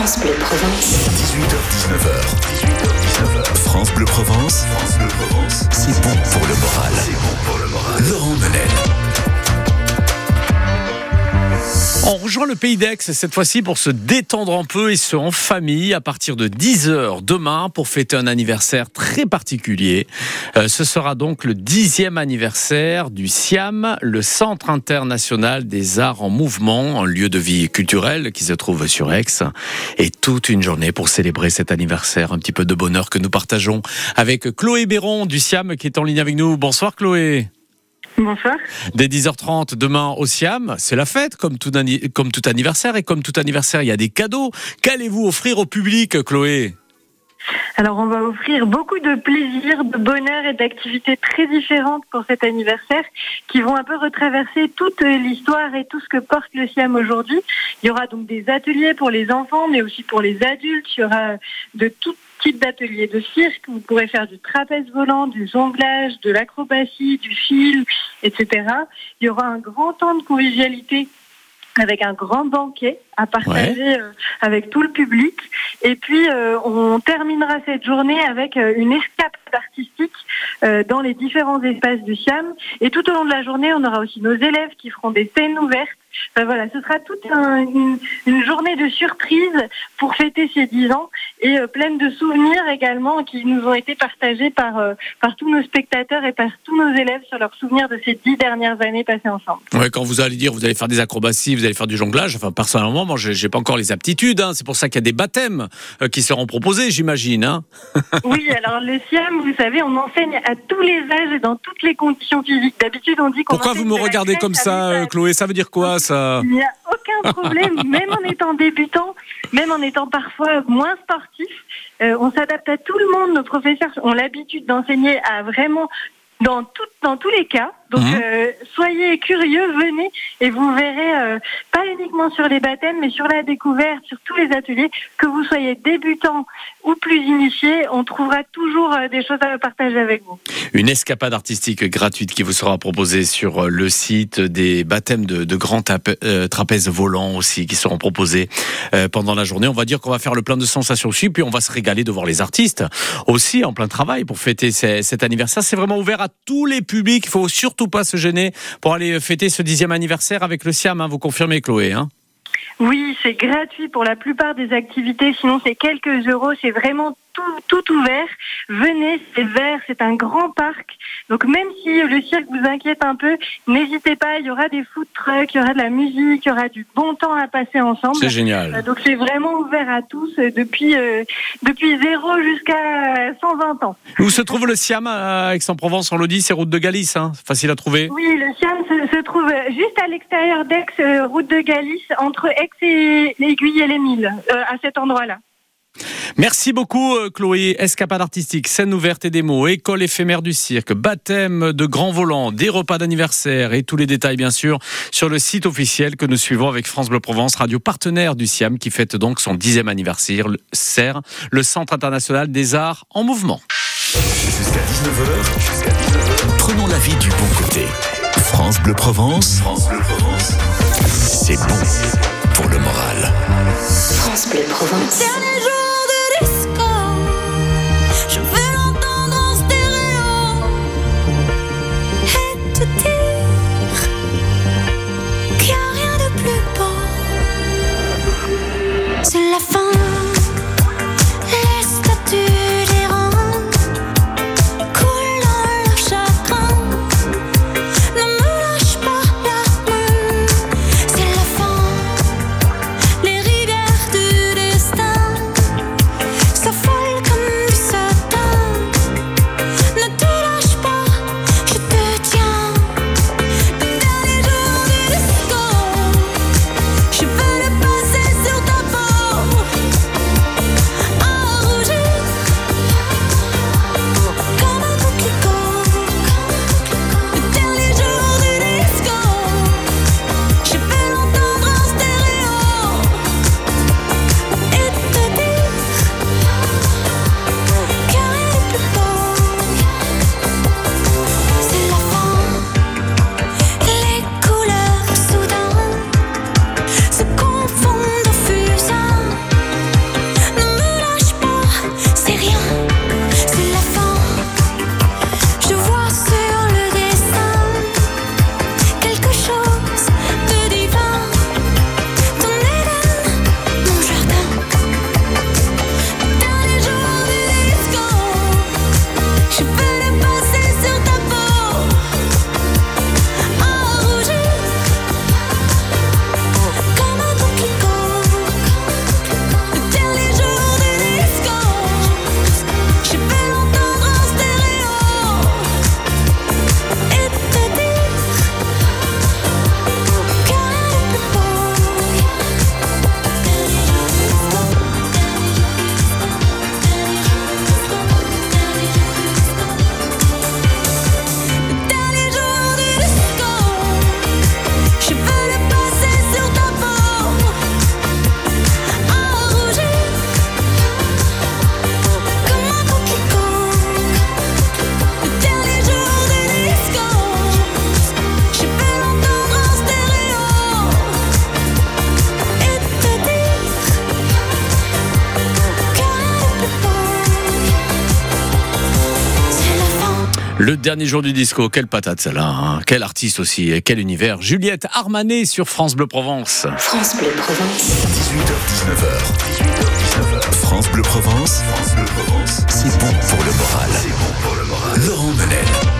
France Bleu Provence. 18h-19h. 18h-19h. France Bleu Provence. France Bleu Provence. C'est bon pour le moral. C'est bon pour le moral. Laurent Menel. On rejoint le pays d'Aix cette fois-ci pour se détendre un peu et se en famille à partir de 10h demain pour fêter un anniversaire très particulier. Euh, ce sera donc le dixième anniversaire du SIAM, le Centre international des arts en mouvement, un lieu de vie culturel qui se trouve sur Aix. Et toute une journée pour célébrer cet anniversaire, un petit peu de bonheur que nous partageons avec Chloé Béron du SIAM qui est en ligne avec nous. Bonsoir Chloé. Bonsoir. Dès 10h30 demain au Siam, c'est la fête comme tout, comme tout anniversaire et comme tout anniversaire, il y a des cadeaux. Qu'allez-vous offrir au public, Chloé? Alors on va offrir beaucoup de plaisir, de bonheur et d'activités très différentes pour cet anniversaire qui vont un peu retraverser toute l'histoire et tout ce que porte le Siam aujourd'hui. Il y aura donc des ateliers pour les enfants mais aussi pour les adultes. Il y aura de tout type d'ateliers de cirque. Vous pourrez faire du trapèze volant, du jonglage, de l'acrobatie, du fil, etc. Il y aura un grand temps de convivialité avec un grand banquet à partager euh, avec tout le public. Et puis, euh, on terminera cette journée avec euh, une escape artistique dans les différents espaces du Siam. Et tout au long de la journée, on aura aussi nos élèves qui feront des scènes ouvertes. Voilà, ce sera toute une, une, journée de surprise pour fêter ces 10 ans et pleine de souvenirs également qui nous ont été partagés par, par tous nos spectateurs et par tous nos élèves sur leurs souvenirs de ces 10 dernières années passées ensemble. Ouais, quand vous allez dire vous allez faire des acrobaties, vous allez faire du jonglage, enfin personnellement, moi j'ai pas encore les aptitudes, hein. c'est pour ça qu'il y a des baptêmes euh, qui seront proposés, j'imagine. Hein. oui, alors le SIAM, vous savez, on enseigne à tous les âges et dans toutes les conditions physiques. D'habitude, on dit qu'on. Pourquoi vous me regardez comme ça, euh, Chloé? Ça veut dire quoi ça? Il n'y a aucun problème, même en étant débutant, même en étant parfois moins sportif. Euh, on s'adapte à tout le monde. Nos professeurs ont l'habitude d'enseigner à vraiment dans, tout, dans tous les cas. Donc mhm. euh, soyez curieux, venez et vous verrez euh, pas uniquement sur les baptêmes, mais sur la découverte, sur tous les ateliers, que vous soyez débutant ou plus initié, on trouvera toujours euh, des choses à partager avec vous. Une escapade artistique gratuite qui vous sera proposée sur le site des baptêmes de, de grands trapèzes volants aussi qui seront proposés pendant la journée. On va dire qu'on va faire le plein de sensations aussi, puis on va se régaler de voir les artistes aussi en plein travail pour fêter cet anniversaire. C'est vraiment ouvert à tous les publics. Il faut surtout pas se gêner pour aller fêter ce dixième anniversaire avec le SIAM. Hein, vous confirmez, Chloé hein oui, c'est gratuit pour la plupart des activités, sinon c'est quelques euros, c'est vraiment tout, tout ouvert. Venez, c'est vert, c'est un grand parc. Donc même si le cirque vous inquiète un peu, n'hésitez pas, il y aura des food trucks, il y aura de la musique, il y aura du bon temps à passer ensemble. C'est génial. Euh, donc c'est vraiment ouvert à tous euh, depuis, euh, depuis 0 jusqu'à 120 ans. Où se trouve le Siam à Aix-en-Provence, en Lodi C'est route de Galice, hein facile à trouver Oui, le Siam se, se trouve juste à l'extérieur d'Aix, route de Galice, entre Aix et l'Aiguille et les Milles, à cet endroit-là. Merci beaucoup euh, Chloé. Escapade artistique, scène ouverte et démo, école éphémère du cirque, baptême de grands volants, des repas d'anniversaire et tous les détails bien sûr sur le site officiel que nous suivons avec France Bleu Provence, radio partenaire du SIAM qui fête donc son dixième anniversaire, CER, le Centre international des arts en mouvement. Jusqu'à 19h, prenons la vie du bon côté. France Bleu Provence, c'est bon pour le moral. C'est un jour de discord. Je veux l'entendre en spiréant. Et te dire qu'il n'y a rien de plus beau. C'est la fin. Le dernier jour du disco, quelle patate celle-là, hein quel artiste aussi, et quel univers. Juliette Armanet sur France Bleu Provence. France Bleu Provence. 18h-19h. 18h-19h. France Bleu Provence. France Bleu Provence. C'est bon pour le moral. C'est bon pour le moral. Laurent Menel.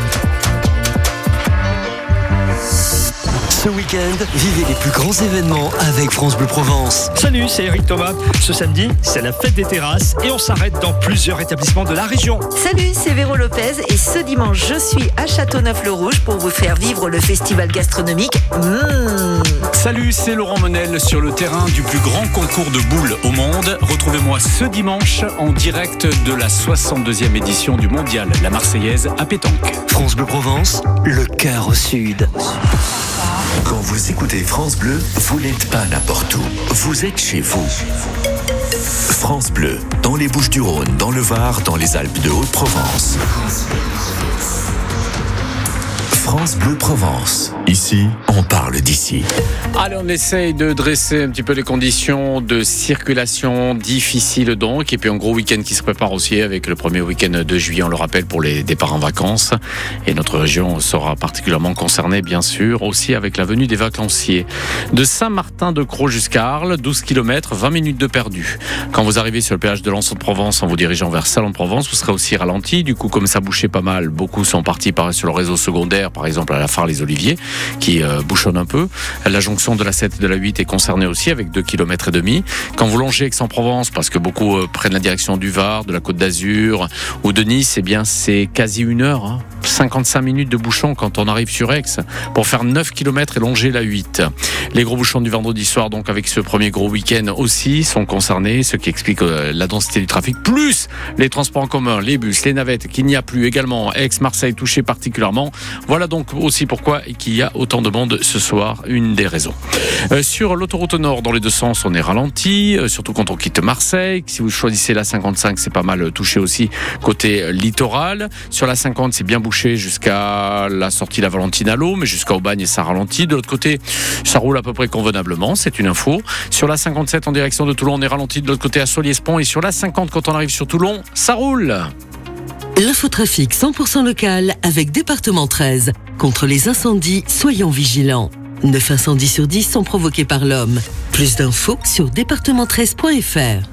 Ce week-end, vivez les plus grands événements avec France Bleu Provence. Salut, c'est Eric Thomas. Ce samedi, c'est la fête des terrasses et on s'arrête dans plusieurs établissements de la région. Salut, c'est Véro Lopez et ce dimanche, je suis à Châteauneuf-le-Rouge pour vous faire vivre le festival gastronomique. Mmh. Salut, c'est Laurent Menel sur le terrain du plus grand concours de boules au monde. Retrouvez-moi ce dimanche en direct de la 62e édition du mondial, la Marseillaise à Pétanque. France Bleu Provence, le cœur au sud. Quand vous écoutez France Bleu, vous n'êtes pas n'importe où. Vous êtes chez vous. France Bleu, dans les Bouches du Rhône, dans le Var, dans les Alpes de Haute-Provence. Provence. Ici, on parle d'ici. Allez, on essaye de dresser un petit peu les conditions de circulation difficiles donc. Et puis un gros week-end qui se prépare aussi avec le premier week-end de juillet, on le rappelle, pour les départs en vacances. Et notre région sera particulièrement concernée, bien sûr, aussi avec la venue des vacanciers. De Saint-Martin-de-Croix jusqu'à Arles, 12 km, 20 minutes de perdu. Quand vous arrivez sur le péage de l'Anse de Provence en vous dirigeant vers Salon de Provence, vous serez aussi ralenti. Du coup, comme ça bouchait pas mal, beaucoup sont partis par, sur le réseau secondaire, par exemple à la phare Les Oliviers, qui euh, bouchonne un peu. La jonction de la 7 et de la 8 est concernée aussi avec 2 km et demi. Quand vous longez Aix-en-Provence, parce que beaucoup euh, prennent la direction du Var, de la Côte d'Azur ou de Nice, eh bien c'est quasi une heure, hein. 55 minutes de bouchon quand on arrive sur Aix pour faire 9 km et longer la 8. Les gros bouchons du vendredi soir, donc avec ce premier gros week-end aussi, sont concernés, ce qui explique euh, la densité du trafic, plus les transports en commun, les bus, les navettes, qu'il n'y a plus également. Aix-Marseille touché particulièrement. Voilà donc aussi pourquoi il y a autant de monde ce soir, une des raisons. Euh, sur l'autoroute nord, dans les deux sens, on est ralenti, euh, surtout quand on quitte Marseille. Si vous choisissez la 55, c'est pas mal touché aussi côté littoral. Sur la 50, c'est bien bouché jusqu'à la sortie de la Valentine à l'eau, mais jusqu'à Aubagne, ça ralentit. De l'autre côté, ça roule à peu près convenablement, c'est une info. Sur la 57 en direction de Toulon, on est ralenti de l'autre côté à Soliespont. Et sur la 50, quand on arrive sur Toulon, ça roule. L'infotrafic 100% local avec département 13. Contre les incendies, soyons vigilants. 9 incendies sur 10 sont provoqués par l'homme. Plus d'infos sur département13.fr.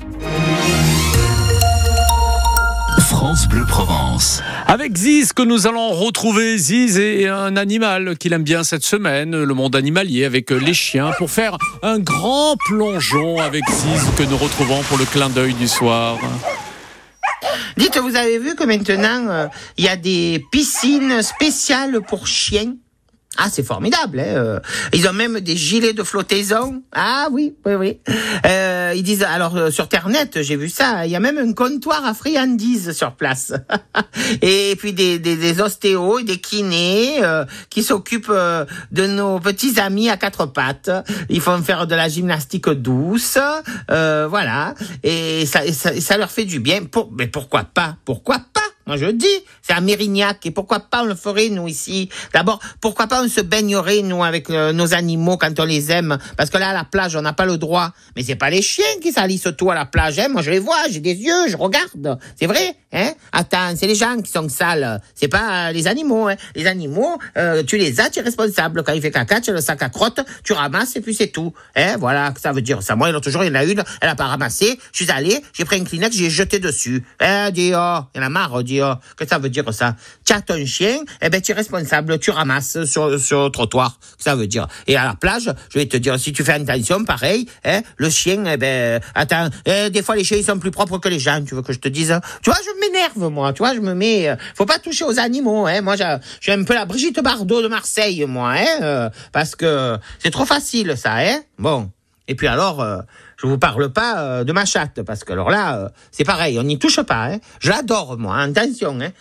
France Bleu Provence. Avec Ziz que nous allons retrouver. Ziz est un animal qu'il aime bien cette semaine, le monde animalier avec les chiens, pour faire un grand plongeon avec Ziz que nous retrouvons pour le clin d'œil du soir. Dites, vous avez vu que maintenant, euh, il y a des piscines spéciales pour chiens? Ah, c'est formidable. Hein euh. ils ont même des gilets de flottaison. Ah oui, oui, oui. Euh, ils disent, alors euh, sur Ternet, j'ai vu ça, il y a même un comptoir à friandises sur place. et puis des, des, des ostéos et des kinés euh, qui s'occupent euh, de nos petits amis à quatre pattes. Ils font faire de la gymnastique douce, voilà. Et ça, ça, ça leur fait du bien. Pour, mais pourquoi pas? Pourquoi pas? Moi, je dis, c'est à Mérignac. Et pourquoi pas on le ferait, nous, ici? D'abord, pourquoi pas on se baignerait, nous, avec euh, nos animaux quand on les aime? Parce que là, à la plage, on n'a pas le droit. Mais c'est pas les chiens qui salissent tout à la plage. Hein. Moi, je les vois, j'ai des yeux, je regarde. C'est vrai? Hein? Attends, c'est les gens qui sont sales. C'est pas euh, les animaux. Hein. Les animaux, euh, tu les as, tu es responsable. Quand il fait caca, tu as le sac à crotte, tu ramasses et puis c'est tout. Hein? Voilà, ça veut dire ça. Moi, l'autre jour, il y en a une, elle a pas ramassé. Je suis allé, j'ai pris une Kleenex, j'ai jeté dessus. Hein, dis, oh, il y en a marre, dis, oh. Que ça veut dire ça? Tu as ton chien, eh ben tu es responsable, tu ramasses sur, sur le trottoir. Ça veut dire. Et à la plage, je vais te dire, si tu fais attention, pareil, hein, le chien, eh ben, attends, eh, des fois les chiens ils sont plus propres que les gens. Tu veux que je te dise Tu vois, m'énerve moi. Tu vois, je me mets. euh, faut pas toucher aux animaux. Hein. Moi, j'ai un peu la Brigitte Bardot de Marseille, moi, hein, euh, parce que c'est trop facile ça, hein. Bon. Et puis alors, euh, je vous parle pas de ma chatte, parce que alors là, c'est pareil, on n'y touche pas. Hein. Je l'adore, moi, hein, attention. Hein.